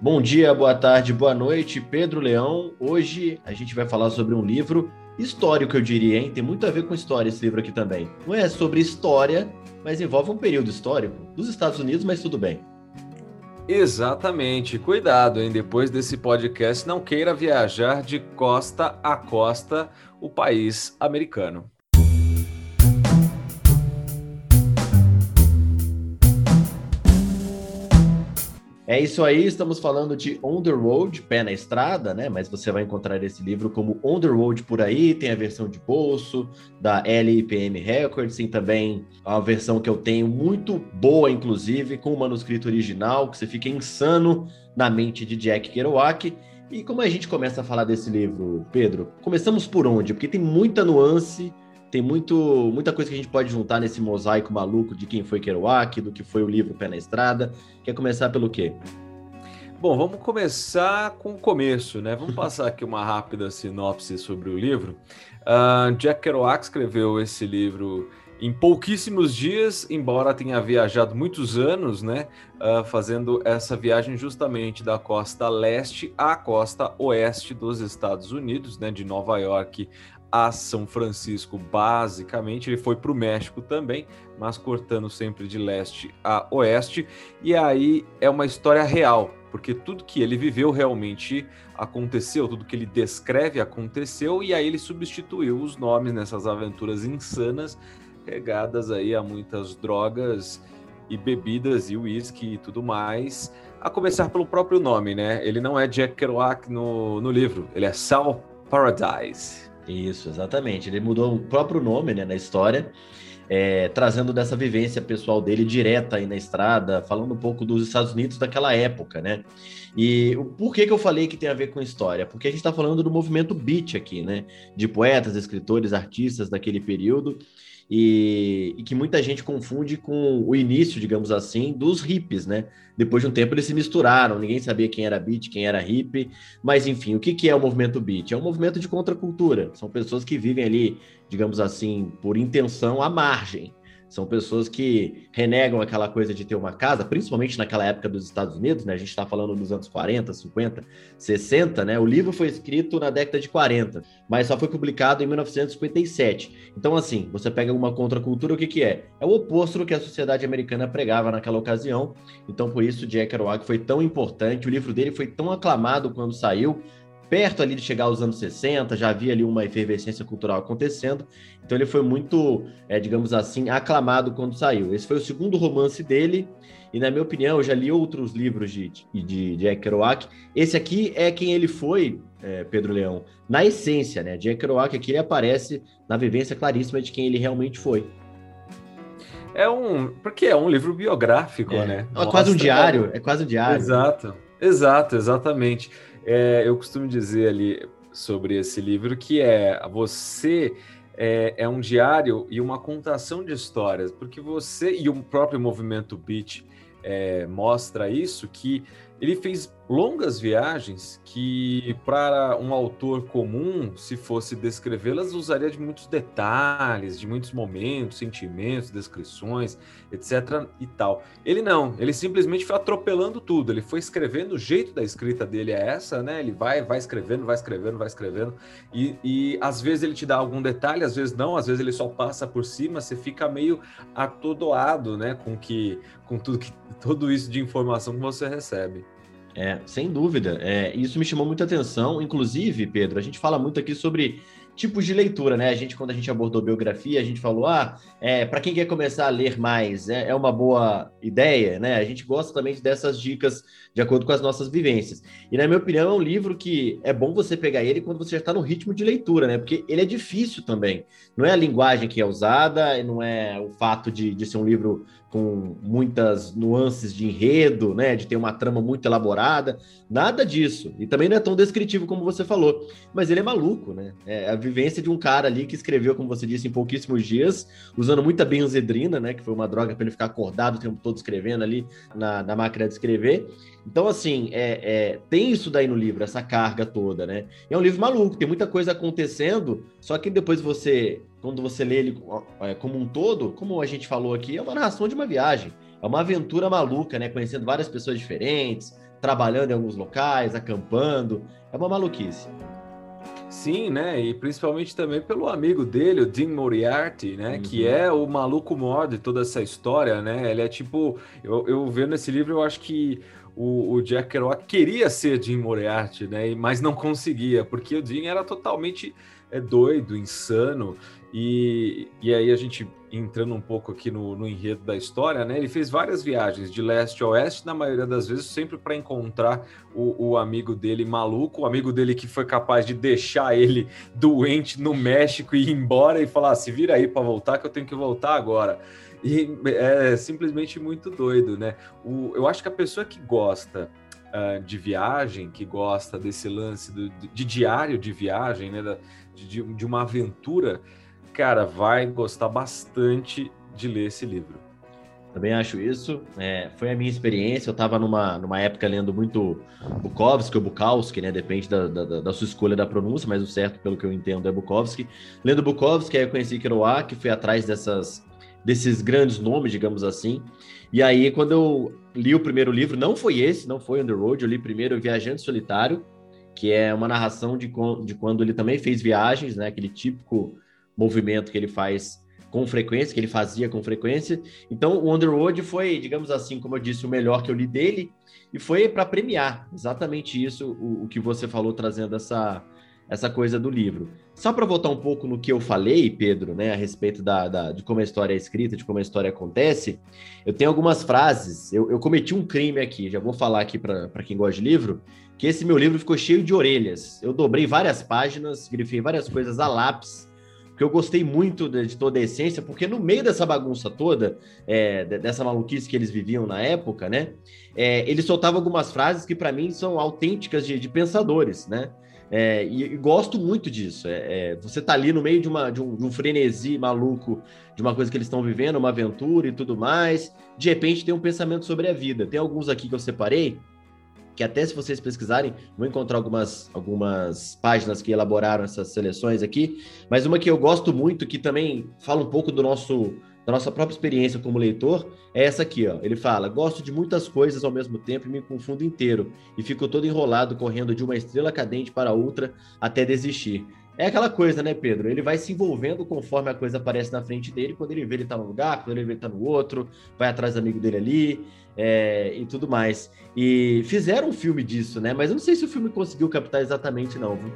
Bom dia, boa tarde, boa noite, Pedro Leão. Hoje a gente vai falar sobre um livro histórico, eu diria, hein? Tem muito a ver com história esse livro aqui também. Não é sobre história, mas envolve um período histórico dos Estados Unidos, mas tudo bem. Exatamente. Cuidado, hein? Depois desse podcast, não queira viajar de costa a costa o país americano. É isso aí, estamos falando de Road, Pé na Estrada, né? Mas você vai encontrar esse livro como Road por aí, tem a versão de bolso da LIPM Records, tem também a versão que eu tenho muito boa, inclusive, com o manuscrito original, que você fica insano na mente de Jack Kerouac. E como a gente começa a falar desse livro, Pedro? Começamos por onde? Porque tem muita nuance, tem muito, muita coisa que a gente pode juntar nesse mosaico maluco de quem foi Kerouac, do que foi o livro Pé na Estrada. Quer começar pelo quê? Bom, vamos começar com o começo, né? Vamos passar aqui uma rápida sinopse sobre o livro. Uh, Jack Kerouac escreveu esse livro em pouquíssimos dias, embora tenha viajado muitos anos, né? Uh, fazendo essa viagem justamente da costa leste à costa oeste dos Estados Unidos, né? De Nova York a São Francisco, basicamente. Ele foi para o México também, mas cortando sempre de leste a oeste. E aí é uma história real, porque tudo que ele viveu realmente aconteceu, tudo que ele descreve aconteceu, e aí ele substituiu os nomes nessas aventuras insanas, regadas aí a muitas drogas e bebidas e uísque e tudo mais. A começar pelo próprio nome, né? Ele não é Jack Kerouac no, no livro, ele é Sal Paradise. Isso, exatamente. Ele mudou o próprio nome né, na história, é, trazendo dessa vivência pessoal dele direta aí na estrada, falando um pouco dos Estados Unidos daquela época, né? E por que, que eu falei que tem a ver com história? Porque a gente está falando do movimento beat aqui, né? De poetas, escritores, artistas daquele período e, e, que muita gente confunde com o início, digamos assim, dos hippies, né? Depois de um tempo eles se misturaram, ninguém sabia quem era beat, quem era hippie, mas enfim, o que, que é o movimento beat? É um movimento de contracultura, são pessoas que vivem ali, digamos assim, por intenção à margem, são pessoas que renegam aquela coisa de ter uma casa, principalmente naquela época dos Estados Unidos, né? A gente está falando dos anos 40, 50, 60, né? O livro foi escrito na década de 40, mas só foi publicado em 1957. Então, assim, você pega uma contracultura, o que, que é? É o oposto do que a sociedade americana pregava naquela ocasião. Então, por isso, Jack Kerouac foi tão importante, o livro dele foi tão aclamado quando saiu, perto ali de chegar aos anos 60, já havia ali uma efervescência cultural acontecendo, então ele foi muito, é, digamos assim, aclamado quando saiu. Esse foi o segundo romance dele, e na minha opinião, eu já li outros livros de, de, de Jack Kerouac, esse aqui é quem ele foi, é, Pedro Leão, na essência, né? Jack Kerouac aqui ele aparece na vivência claríssima de quem ele realmente foi. É um. Porque é um livro biográfico, é. né? É quase um diário, é quase um diário. Exato, exato, exatamente. É, eu costumo dizer ali sobre esse livro que é você é, é, um diário e uma contação de histórias, porque você e o próprio movimento Beat é, mostra isso que ele fez longas viagens que, para um autor comum, se fosse descrevê-las, usaria de muitos detalhes, de muitos momentos, sentimentos, descrições, etc. e tal. Ele não, ele simplesmente foi atropelando tudo, ele foi escrevendo, o jeito da escrita dele é essa, né? Ele vai, vai escrevendo, vai escrevendo, vai escrevendo, e, e às vezes ele te dá algum detalhe, às vezes não, às vezes ele só passa por cima, você fica meio atordoado, né? Com que, com tudo que, tudo isso de informação que você recebe. É, sem dúvida. É, isso me chamou muita atenção. Inclusive, Pedro, a gente fala muito aqui sobre tipos de leitura, né? A gente, quando a gente abordou biografia, a gente falou, ah, é, para quem quer começar a ler mais, é, é, uma boa ideia, né? A gente gosta também dessas dicas de acordo com as nossas vivências. E, na minha opinião, é um livro que é bom você pegar ele quando você já está no ritmo de leitura, né? Porque ele é difícil também. Não é a linguagem que é usada, não é o fato de, de ser um livro com muitas nuances de enredo, né, de ter uma trama muito elaborada, nada disso. E também não é tão descritivo como você falou, mas ele é maluco, né? É a vivência de um cara ali que escreveu, como você disse, em pouquíssimos dias, usando muita benzedrina, né, que foi uma droga para ele ficar acordado o tempo todo escrevendo ali na, na máquina de escrever. Então, assim, é, é, tem isso daí no livro, essa carga toda, né? é um livro maluco, tem muita coisa acontecendo, só que depois você, quando você lê ele é, como um todo, como a gente falou aqui, é uma narração de uma viagem. É uma aventura maluca, né? Conhecendo várias pessoas diferentes, trabalhando em alguns locais, acampando. É uma maluquice. Sim, né? E principalmente também pelo amigo dele, o Dean Moriarty, né? Uhum. Que é o maluco maior de toda essa história, né? Ele é tipo. Eu, eu vendo esse livro, eu acho que o, o Jack Kerouac queria ser Dean Moriarty, né? Mas não conseguia, porque o Dean era totalmente é, doido, insano. E, e aí a gente entrando um pouco aqui no, no, enredo da história, né? Ele fez várias viagens de leste a oeste, na maioria das vezes sempre para encontrar o, o, amigo dele maluco, o amigo dele que foi capaz de deixar ele doente no México e ir embora e falar: ah, se vira aí para voltar, que eu tenho que voltar agora. E é simplesmente muito doido, né? O, eu acho que a pessoa que gosta uh, de viagem, que gosta desse lance do, de diário de viagem, né? Da, de, de uma aventura cara, vai gostar bastante de ler esse livro. Também acho isso. É, foi a minha experiência. Eu estava numa, numa época lendo muito Bukowski ou Bukowski, né? Depende da, da, da, sua escolha da pronúncia, mas o certo, pelo que eu entendo, é Bukowski. Lendo Bukowski, aí eu conheci Kerouac, fui atrás dessas, desses grandes nomes, digamos assim. E aí, quando eu li o primeiro livro, não foi esse, não foi the Road, eu li primeiro Viajante Solitário, que é uma narração de, de quando ele também fez viagens, né? Aquele típico movimento que ele faz com frequência, que ele fazia com frequência. Então, o Underwood foi, digamos assim, como eu disse, o melhor que eu li dele, e foi para premiar exatamente isso, o, o, que você falou, trazendo essa, essa coisa do livro. Só para voltar um pouco no que eu falei, Pedro, né, a respeito da, da, de como a história é escrita, de como a história acontece, eu tenho algumas frases. Eu, eu cometi um crime aqui, já vou falar aqui para quem gosta de livro, que esse meu livro ficou cheio de orelhas. Eu dobrei várias páginas, grifei várias coisas a lápis porque eu gostei muito de, de, toda a essência, porque no meio dessa bagunça toda, é, dessa maluquice que eles viviam na época, né, é, ele soltava algumas frases que para mim são autênticas de, de pensadores, né, é, e, e, gosto muito disso. É, é, você tá ali no meio de, uma, de, um, de um frenesi maluco, de uma coisa que eles estão vivendo, uma aventura e tudo mais, de repente tem um pensamento sobre a vida. Tem alguns aqui que eu separei, que até se vocês pesquisarem, vão encontrar algumas, algumas páginas que elaboraram essas seleções aqui, mas uma que eu gosto muito, que também fala um pouco do nosso da nossa própria experiência como leitor, é essa aqui, ó. Ele fala: "Gosto de muitas coisas ao mesmo tempo e me confundo inteiro e fico todo enrolado correndo de uma estrela cadente para outra até desistir. É aquela coisa, né, Pedro? Ele vai se envolvendo conforme a coisa aparece na frente dele. Quando ele vê, ele tá num lugar, quando ele vê, ele tá no outro, vai atrás do amigo dele ali é, e tudo mais. E fizeram um filme disso, né? Mas eu não sei se o filme conseguiu captar exatamente, não, viu?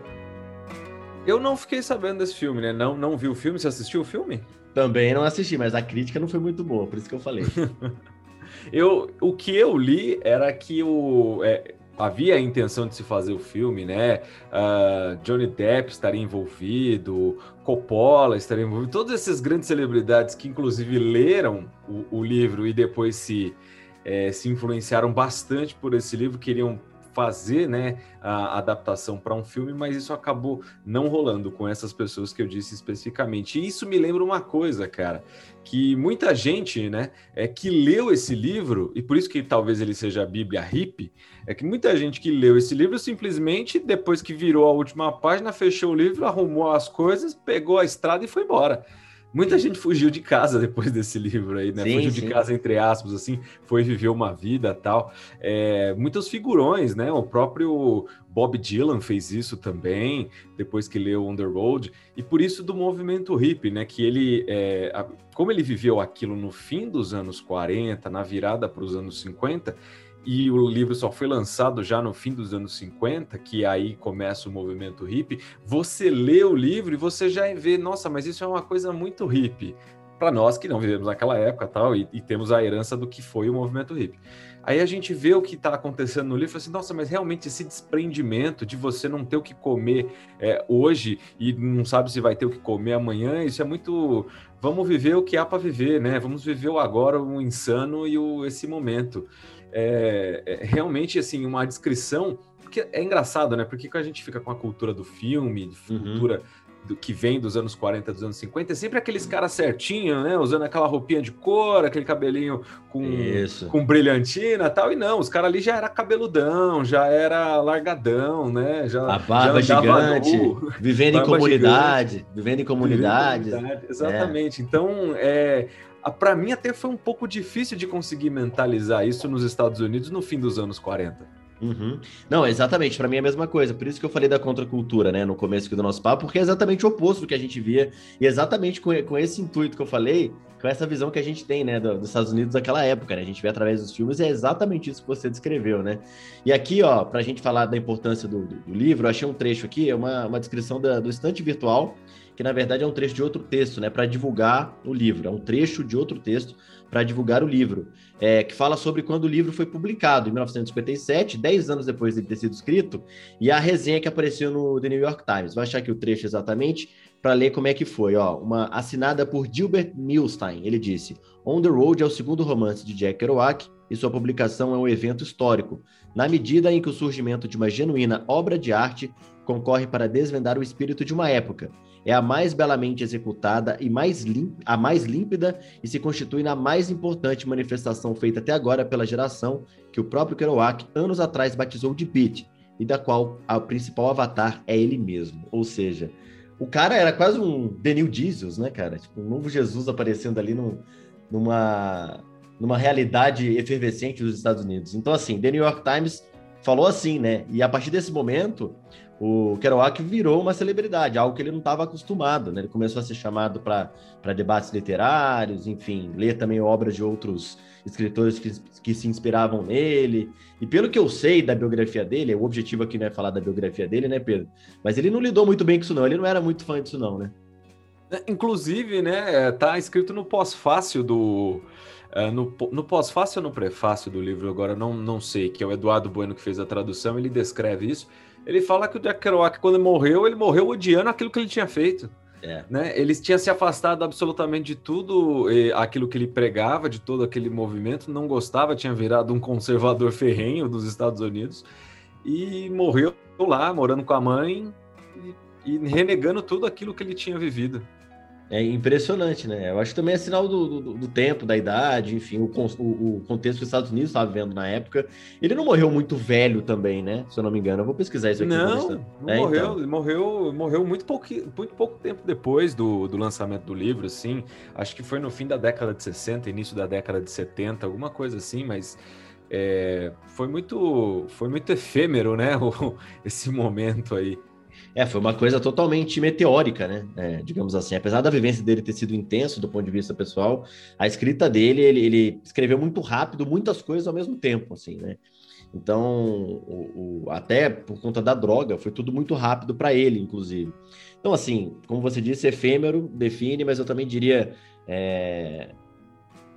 Eu não fiquei sabendo desse filme, né? Não, não vi o filme. Você assistiu o filme? Também não assisti, mas a crítica não foi muito boa, por isso que eu falei. eu, o que eu li era que o. É, havia a intenção de se fazer o filme, né? Uh, Johnny Depp estaria envolvido, Coppola estaria envolvido, todas essas grandes celebridades que inclusive leram o, o livro e depois se, é, se influenciaram bastante por esse livro, queriam fazer né, a adaptação para um filme, mas isso acabou não rolando com essas pessoas que eu disse especificamente. E isso me lembra uma coisa, cara, que muita gente, né, é que leu esse livro, e por isso que talvez ele seja a Bíblia hippie, é que muita gente que leu esse livro simplesmente, depois que virou a última página, fechou o livro, arrumou as coisas, pegou a estrada e foi embora. Muita gente fugiu de casa depois desse livro aí, né? Sim, fugiu sim. de casa, entre aspas, assim, foi viver uma vida tal. É, muitos figurões, né? O próprio Bob Dylan fez isso também, depois que leu On the Road, e por isso do movimento hippie, né? Que ele, é, como ele viveu aquilo no fim dos anos 40, na virada para os anos 50, e o livro só foi lançado já no fim dos anos 50, que aí começa o movimento hippie, você lê o livro e você já vê, nossa, mas isso é uma coisa muito hippie. Para nós que não vivemos naquela época tal, e, e, temos a herança do que foi o movimento hippie. Aí a gente vê o que está acontecendo no livro e assim, nossa, mas realmente esse desprendimento de você não ter o que comer é, hoje e não sabe se vai ter o que comer amanhã, isso é muito. Vamos viver o que há para viver, né? Vamos viver o agora, o insano e o, esse momento é, é realmente assim uma descrição que é engraçado, né? Porque a gente fica com a cultura do filme, uhum. cultura do que vem dos anos 40, dos anos 50, é sempre aqueles caras certinhos, né? Usando aquela roupinha de cor, aquele cabelinho com, com brilhantina e tal. E não, os caras ali já era cabeludão, já era largadão, né? Já, a barba já gigante, nu, vivendo em comunidade, gigante, vivendo em comunidades. Exatamente. É. Então, é, para mim até foi um pouco difícil de conseguir mentalizar isso nos Estados Unidos no fim dos anos 40. Uhum. Não, exatamente. Para mim é a mesma coisa. Por isso que eu falei da contracultura, né, no começo do nosso papo, porque é exatamente o oposto do que a gente via. E exatamente com, com esse intuito que eu falei, com essa visão que a gente tem, né, dos Estados Unidos daquela época, né? A gente vê através dos filmes é exatamente isso que você descreveu, né? E aqui, ó, para a gente falar da importância do, do, do, livro, eu achei um trecho aqui, é uma, uma descrição da, do estante virtual, que na verdade é um trecho de outro texto, né, para divulgar o livro. É um trecho de outro texto para divulgar o livro, é, que fala sobre quando o livro foi publicado, em 1957, 10 anos depois de ter sido escrito, e a resenha que apareceu no The New York Times. Vai achar aqui o trecho exatamente para ler como é que foi. Ó, uma assinada por Gilbert Milstein. Ele disse: On the Road é o segundo romance de Jack Kerouac e sua publicação é um evento histórico, na medida em que o surgimento de uma genuína obra de arte concorre para desvendar o espírito de uma época é a mais belamente executada e mais a mais límpida e se constitui na mais importante manifestação feita até agora pela geração que o próprio Kerouac anos atrás batizou de Beat e da qual o principal avatar é ele mesmo. Ou seja, o cara era quase um Daniel Jesus, né, cara? Tipo, um novo Jesus aparecendo ali numa, numa realidade efervescente dos Estados Unidos. Então, assim, The New York Times falou assim, né? E a partir desse momento, o Kerouac virou uma celebridade, algo que ele não estava acostumado, né? Ele começou a ser chamado para debates literários, enfim, ler também obras de outros escritores que, que se inspiravam nele. E pelo que eu sei da biografia dele, o objetivo aqui não é falar da biografia dele, né, Pedro? Mas ele não lidou muito bem com isso, não. Ele não era muito fã disso, não, né? É, inclusive, né, tá escrito no pós-fácil do. Uh, no, no pós-fácil ou no prefácio do livro, agora não, não sei, que é o Eduardo Bueno que fez a tradução, ele descreve isso ele fala que o Jack Kerouac, quando morreu, ele morreu odiando aquilo que ele tinha feito. É. Né? Ele tinha se afastado absolutamente de tudo aquilo que ele pregava, de todo aquele movimento, não gostava, tinha virado um conservador ferrenho dos Estados Unidos e morreu lá, morando com a mãe e, e renegando tudo aquilo que ele tinha vivido. É impressionante, né? Eu acho que também é sinal do, do, do tempo, da idade, enfim, o, o, o, contexto que os Estados Unidos estavam vivendo na época. Ele não morreu muito velho também, né? Se eu não me engano. Eu vou pesquisar isso aqui. Não, não é, morreu. Então. Ele morreu, morreu muito, pouco, muito pouco tempo depois do, do lançamento do livro, assim. Acho que foi no fim da década de 60, início da década de 70, alguma coisa assim, mas... É, foi muito foi muito efêmero, né? esse momento aí. É, foi uma coisa totalmente meteórica, né? É, digamos assim. Apesar da vivência dele ter sido intenso do ponto de vista pessoal, a escrita dele, ele, ele escreveu muito rápido, muitas coisas ao mesmo tempo, assim, né? Então, o, o, até por conta da droga, foi tudo muito rápido para ele, inclusive. Então, assim, como você disse, efêmero define, mas eu também diria é,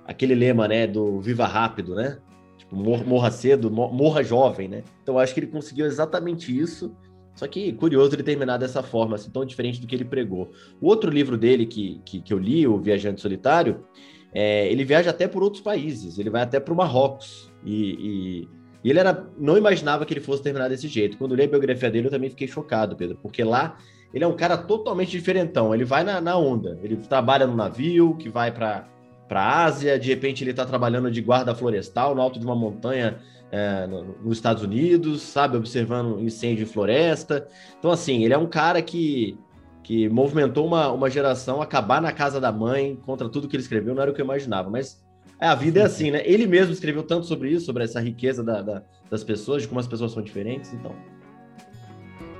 aquele lema, né, do viva rápido, né? Tipo, morra cedo, morra jovem, né? Então, acho que ele conseguiu exatamente isso só que curioso ele terminar dessa forma, assim, tão diferente do que ele pregou. O outro livro dele que, que, que eu li, O Viajante Solitário, é, ele viaja até por outros países, ele vai até para o Marrocos. E, e, e, ele era, não imaginava que ele fosse terminar desse jeito. Quando eu li a biografia dele, eu também fiquei chocado, Pedro, porque lá ele é um cara totalmente diferentão. Ele vai na, na onda, ele trabalha no navio que vai para a Ásia, de repente ele está trabalhando de guarda florestal no alto de uma montanha é, no, nos Estados Unidos, sabe, observando incêndio em floresta. Então, assim, ele é um cara que, que movimentou uma, uma geração acabar na casa da mãe contra tudo que ele escreveu, não era o que eu imaginava, mas é, a vida é assim, né? Ele mesmo escreveu tanto sobre isso, sobre essa riqueza da, da, das pessoas, de como as pessoas são diferentes, então.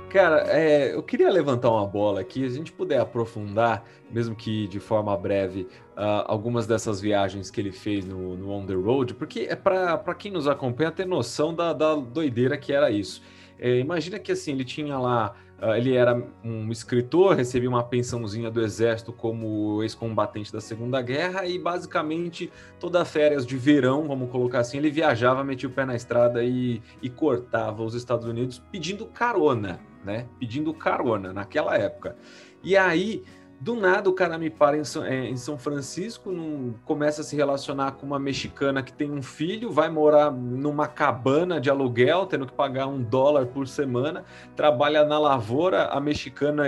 Cara, é, eu queria levantar uma bola aqui, se a gente puder aprofundar, mesmo que de forma breve, uh, algumas dessas viagens que ele fez no, no On the Road, porque é para quem nos acompanha ter noção da, da doideira que era isso. É, imagina que assim, ele tinha lá, ele era um escritor, recebia uma pensãozinha do exército como ex-combatente da Segunda Guerra e basicamente toda férias de verão, vamos colocar assim, ele viajava, metia o pé na estrada e, e cortava os Estados Unidos pedindo carona né? Pedindo carona naquela época. E aí, do nada, o cara me para em São, é, em São Francisco, num, começa a se relacionar com uma mexicana que tem um filho, vai morar numa cabana de aluguel, tendo que pagar um dólar por semana, trabalha na lavoura, a mexicana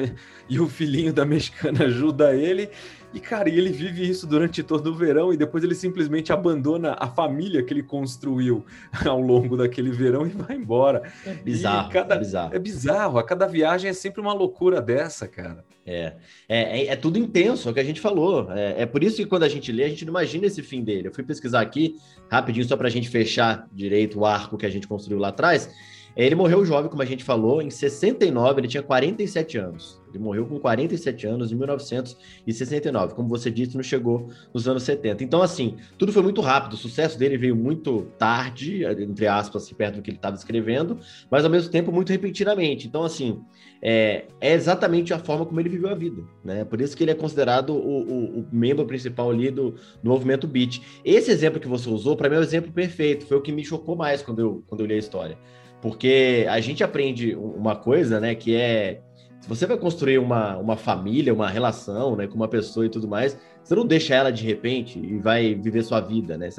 e o filhinho da mexicana ajuda ele, E, cara, ele vive isso durante todo o verão e depois ele simplesmente abandona a família que ele construiu ao longo daquele verão e vai embora. É bizarro, cada, é bizarro. É bizarro. A cada viagem é sempre uma loucura dessa, cara. É, é, é, é tudo intenso, é o que a gente falou. É, é, por isso que quando a gente lê, a gente não imagina esse fim dele. Eu fui pesquisar aqui, rapidinho, só para a gente fechar direito o arco que a gente construiu lá atrás. Ele morreu jovem, como a gente falou, em 69, ele tinha 47 anos. Ele morreu com 47 anos em 1969. Como você disse, não chegou nos anos 70. Então, assim, tudo foi muito rápido. O sucesso dele veio muito tarde, entre aspas, assim, perto do que ele estava escrevendo, mas ao mesmo tempo muito repentinamente. Então, assim, é, é, exatamente a forma como ele viveu a vida. Né? Por isso que ele é considerado o, o, o membro principal ali do, do movimento beat. Esse exemplo que você usou, para mim, é o exemplo perfeito. Foi o que me chocou mais quando eu, quando eu li a história. Porque a gente aprende uma coisa, né, que é se você vai construir uma, uma família, uma relação, né, com uma pessoa e tudo mais, você não deixa ela de repente e vai viver sua vida, né?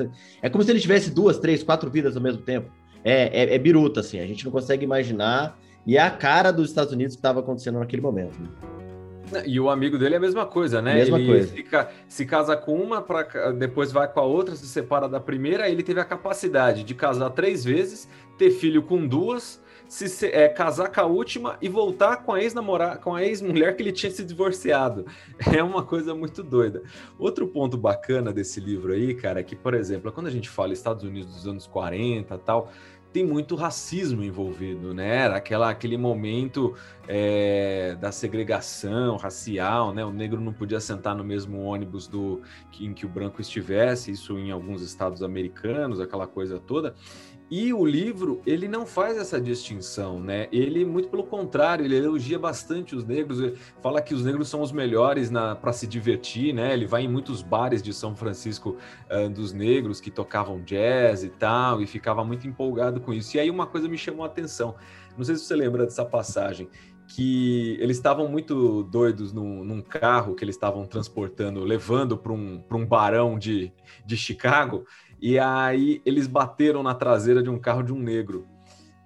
É como se ele tivesse duas, três, quatro vidas ao mesmo tempo. É, é, é biruta, assim, a gente não consegue imaginar. E é a cara dos Estados Unidos que estava acontecendo naquele momento. Né? E o amigo dele é a mesma coisa, né? Mesma ele coisa. Fica, se casa com uma, pra, depois vai com a outra, se separa da primeira. Ele teve a capacidade de casar três vezes, ter filho com duas, se é, casar com a última e voltar com a ex-namorada, com a ex-mulher que ele tinha se divorciado. É uma coisa muito doida. Outro ponto bacana desse livro aí, cara, é que, por exemplo, quando a gente fala Estados Unidos dos anos 40 tal, tem muito racismo envolvido, né? Aquela, aquele momento é, da segregação racial, né? O negro não podia sentar no mesmo ônibus do em que o branco estivesse, isso em alguns estados americanos, aquela coisa toda. E o livro, ele não faz essa distinção, né? Ele, muito pelo contrário, ele elogia bastante os negros, fala que os negros são os melhores para se divertir, né? Ele vai em muitos bares de São Francisco uh, dos negros que tocavam jazz e tal, e ficava muito empolgado com isso. E aí uma coisa me chamou a atenção, não sei se você lembra dessa passagem, que eles estavam muito doidos num, num, carro que eles estavam transportando, levando para um, um barão de, de Chicago, e aí eles bateram na traseira de um carro de um negro.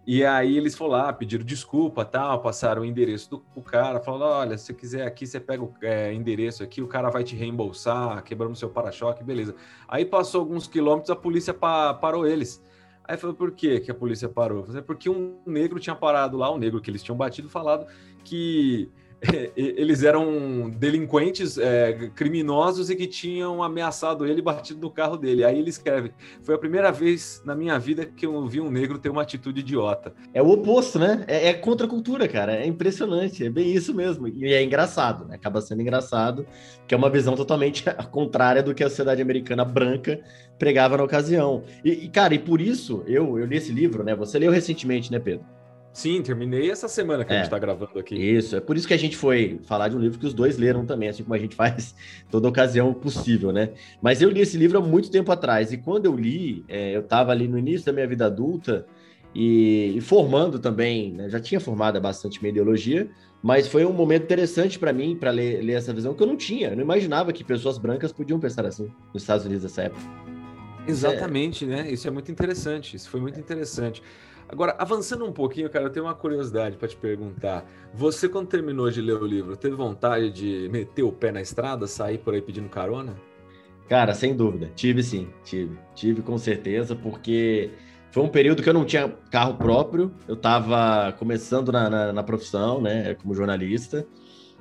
E aí eles foram lá, pediram desculpa, tal, passaram o endereço do, cara, falaram, olha, se você quiser aqui, você pega o é, endereço aqui, o cara vai te reembolsar, quebramos seu para-choque, beleza. Aí passou alguns quilômetros, a polícia pa parou eles. Aí falou, por quê que a polícia parou? Falei, porque um negro tinha parado lá, um negro que eles tinham batido, falado que eles eram delinquentes, é, criminosos e que tinham ameaçado ele e batido no carro dele. Aí ele escreve: Foi a primeira vez na minha vida que eu vi um negro ter uma atitude idiota. É o oposto, né? É, é contra a cultura, cara. É impressionante. É bem isso mesmo. E é engraçado, né? Acaba sendo engraçado, que é uma visão totalmente contrária do que a sociedade americana branca pregava na ocasião. E, e cara, e por isso eu, eu li esse livro, né? Você leu recentemente, né, Pedro? Sim, terminei essa semana que é, a gente está gravando aqui. Isso, é por isso que a gente foi falar de um livro que os dois leram também, assim como a gente faz toda ocasião possível, né? Mas eu li esse livro há muito tempo atrás, e quando eu li, é, eu estava ali no início da minha vida adulta e, e formando também, né? já tinha formado bastante minha ideologia, mas foi um momento interessante para mim, para ler, ler essa visão que eu não tinha. Eu não imaginava que pessoas brancas podiam pensar assim nos Estados Unidos nessa época. Exatamente, é... né? Isso é muito interessante. Isso foi muito interessante. Agora, avançando um pouquinho, cara, eu tenho uma curiosidade para te perguntar. Você, quando terminou de ler o livro, teve vontade de meter o pé na estrada, sair por aí pedindo carona? Cara, sem dúvida. Tive sim, tive. Tive com certeza, porque foi um período que eu não tinha carro próprio, eu estava começando na, na, na, profissão, né, como jornalista,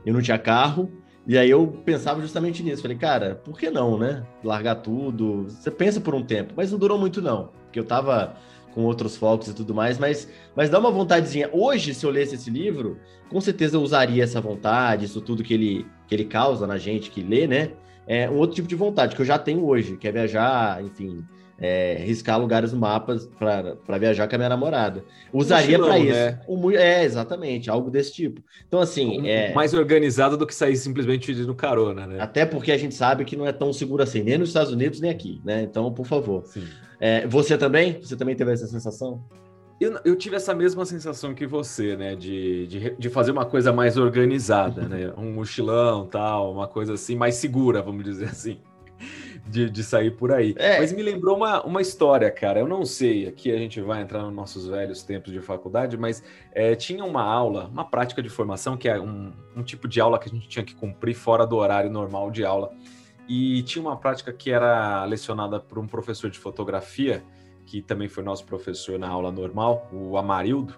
eu não tinha carro, e aí eu pensava justamente nisso. Falei, cara, por que não, né? Largar tudo. Você pensa por um tempo, mas não durou muito, não, porque eu estava com outros focos e tudo mais, mas, mas dá uma vontadezinha. Hoje, se eu lesse esse livro, com certeza eu usaria essa vontade, isso tudo que ele, que ele causa na gente que lê, né? É um outro tipo de vontade que eu já tenho hoje, que é viajar, enfim, é, riscar lugares no mapa para viajar com a minha namorada. Usaria para isso. Né? Um, é, exatamente, algo desse tipo. Então, assim. Um, é... Mais organizado do que sair simplesmente pedindo carona, né? Até porque a gente sabe que não é tão seguro assim, nem nos Estados Unidos, nem aqui, né? Então, por favor. É, você também? Você também teve essa sensação? Eu, eu, tive essa mesma sensação que você, né? De, de, de, fazer uma coisa mais organizada, né? Um mochilão, tal, uma coisa assim, mais segura, vamos dizer assim. de, de sair por aí. É. Mas me lembrou uma, uma história, cara. Eu não sei, aqui a gente vai entrar nos nossos velhos tempos de faculdade, mas é, tinha uma aula, uma prática de formação, que é um, um tipo de aula que a gente tinha que cumprir fora do horário normal de aula. E tinha uma prática que era lecionada por um professor de fotografia, que também foi nosso professor na aula normal, o Amarildo,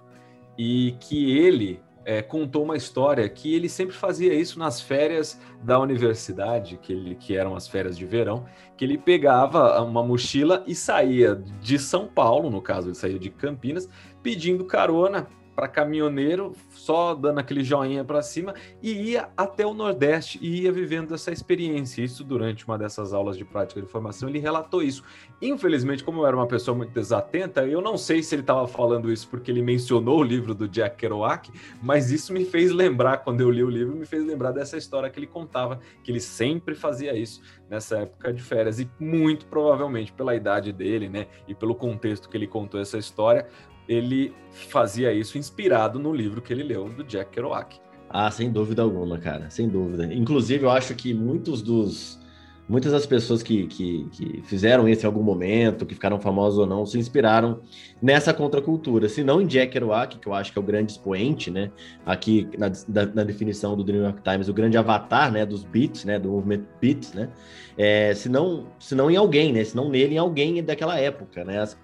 e que ele é, contou uma história que ele sempre fazia isso nas férias da universidade, que, ele, que eram as férias de verão, que ele pegava uma mochila e saía de São Paulo, no caso, ele saía de Campinas, pedindo carona para caminhoneiro, só dando aquele joinha para cima, e ia até o Nordeste e ia vivendo essa experiência. Isso durante uma dessas aulas de prática de formação, ele relatou isso. Infelizmente, como eu era uma pessoa muito desatenta, eu não sei se ele estava falando isso porque ele mencionou o livro do Jack Kerouac, mas isso me fez lembrar, quando eu li o livro, me fez lembrar dessa história que ele contava, que ele sempre fazia isso nessa época de férias, e muito provavelmente pela idade dele, né, e pelo contexto que ele contou essa história, ele fazia isso inspirado no livro que ele leu do Jack Kerouac. Ah, sem dúvida alguma, cara, sem dúvida. Inclusive, eu acho que muitos dos muitas das pessoas que, que, que, fizeram isso em algum momento, que ficaram famosas ou não, se inspiraram nessa contracultura. Se não em Jack Kerouac, que eu acho que é o grande expoente, né? Aqui na, na, na, definição do New York Times, o grande avatar, né? Dos beats, né? Do movimento beats, né? É, se, não, se não em alguém, né? Se não nele, em alguém daquela época, né? As,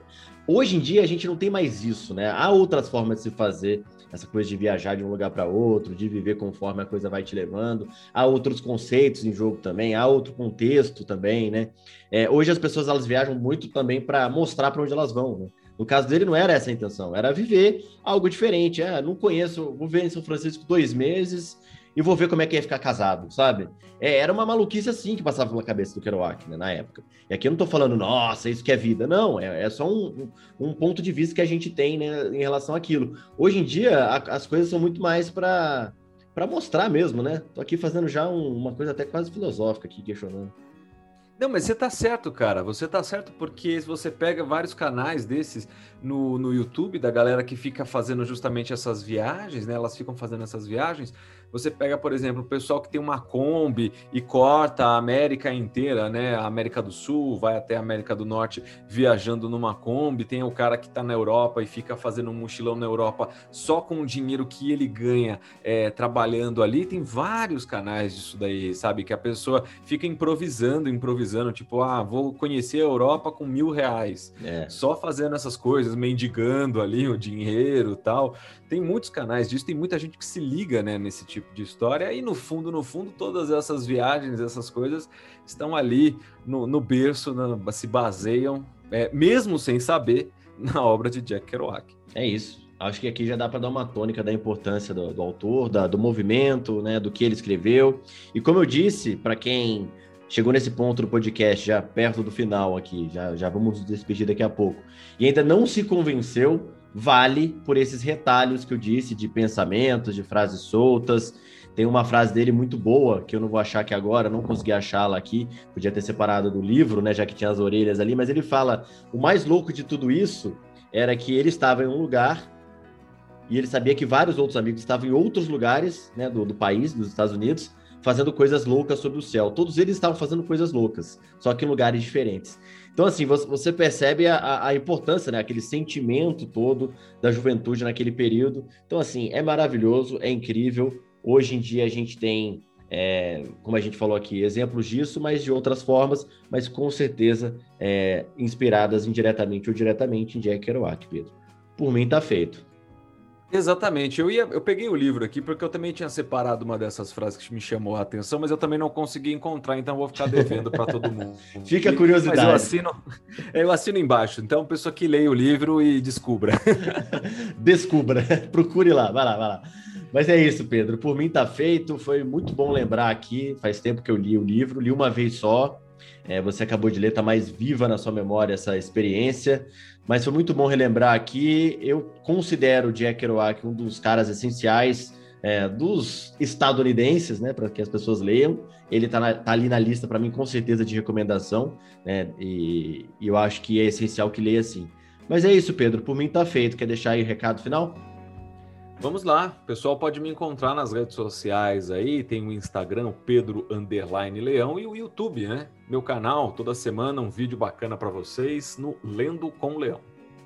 Hoje em dia a gente não tem mais isso, né? Há outras formas de se fazer essa coisa de viajar de um lugar para outro, de viver conforme a coisa vai te levando. Há outros conceitos em jogo também, há outro contexto também, né? É, hoje as pessoas elas viajam muito também para mostrar para onde elas vão, né? No caso dele não era essa a intenção, era viver algo diferente. É, não conheço, vou ver em São Francisco dois meses e vou ver como é que ia ficar casado, sabe? É, era uma maluquice assim que passava pela cabeça do Kerouac, né, na época. E aqui eu não tô falando, nossa, isso que é vida. Não, é, é só um, um, ponto de vista que a gente tem, né, em relação àquilo. Hoje em dia, a, as coisas são muito mais para para mostrar mesmo, né? Tô aqui fazendo já um, uma coisa até quase filosófica aqui, questionando. Não, mas você tá certo, cara. Você tá certo porque se você pega vários canais desses no, no YouTube, da galera que fica fazendo justamente essas viagens, né? Elas ficam fazendo essas viagens. Você pega, por exemplo, o pessoal que tem uma Kombi e corta a América inteira, né? A América do Sul, vai até a América do Norte viajando numa Kombi. Tem o cara que está na Europa e fica fazendo um mochilão na Europa só com o dinheiro que ele ganha é, trabalhando ali. Tem vários canais disso daí, sabe? Que a pessoa fica improvisando, improvisando, tipo, ah, vou conhecer a Europa com mil reais. É. Só fazendo essas coisas, mendigando ali o dinheiro tal. Tem muitos canais disso, tem muita gente que se liga né, nesse tipo de história, e no fundo, no fundo, todas essas viagens, essas coisas estão ali no, no berço, se baseiam, é, mesmo sem saber, na obra de Jack Kerouac. É isso. Acho que aqui já dá para dar uma tônica da importância do, do autor, da, do movimento, né, do que ele escreveu. E como eu disse, para quem chegou nesse ponto do podcast, já perto do final aqui, já, já vamos nos despedir daqui a pouco, e ainda não se convenceu, vale por esses retalhos que eu disse de pensamentos, de frases soltas. Tem uma frase dele muito boa, que eu não vou achar aqui agora, não consegui achá-la aqui, podia ter separado do livro, né, já que tinha as orelhas ali, mas ele fala: o mais louco de tudo isso era que ele estava em um lugar e ele sabia que vários outros amigos estavam em outros lugares né, do, do país, dos Estados Unidos, fazendo coisas loucas sobre o céu. Todos eles estavam fazendo coisas loucas, só que em lugares diferentes. Então, assim, você percebe a, a importância, né? Aquele sentimento todo da juventude naquele período. Então, assim, é maravilhoso, é incrível. Hoje em dia a gente tem, é, como a gente falou aqui, exemplos disso, mas de outras formas, mas com certeza é, inspiradas indiretamente ou diretamente em Jack Kerouac, Pedro. Por mim, tá feito. Exatamente. Eu ia, eu peguei o livro aqui porque eu também tinha separado uma dessas frases que me chamou a atenção, mas eu também não consegui encontrar, então vou ficar devendo para todo mundo. Fica a curiosidade. Mas eu assino, eu assino embaixo. Então, pessoa que leia o livro e descubra. descubra. Procure lá, vai lá, vai lá. Mas é isso, Pedro. Por mim tá feito. Foi muito bom lembrar aqui. Faz tempo que eu li o livro, li uma vez só. É, você acabou de ler, tá mais viva na sua memória essa experiência. Mas foi muito bom relembrar aqui. Eu considero o Jack Kerouac um dos caras essenciais é, dos estadunidenses, né, para que as pessoas leiam. Ele está tá ali na lista para mim com certeza de recomendação, né, e, e, eu acho que é essencial que leia assim. Mas é isso, Pedro. Por mim tá feito. Quer deixar aí o recado final? Vamos lá, o pessoal pode me encontrar nas redes sociais aí, tem o Instagram, Pedro Underline Leão, e o YouTube, né? Meu canal, toda semana um vídeo bacana para vocês no Lendo com Leão.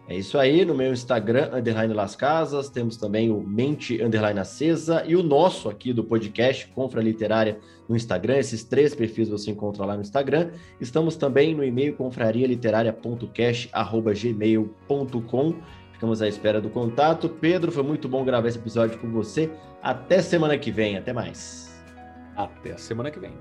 É isso aí, no meu Instagram, Underline Las Casas, temos também o Mente Underline Acesa e o nosso aqui do podcast, Confra Literária, no Instagram. Esses três perfis você encontra lá no Instagram. Estamos também no e-mail confrarialiteraria.cast.gmail.com. Ficamos à espera do contato. Pedro, foi muito bom gravar esse episódio com você. Até semana que vem. Até mais. Até semana que vem.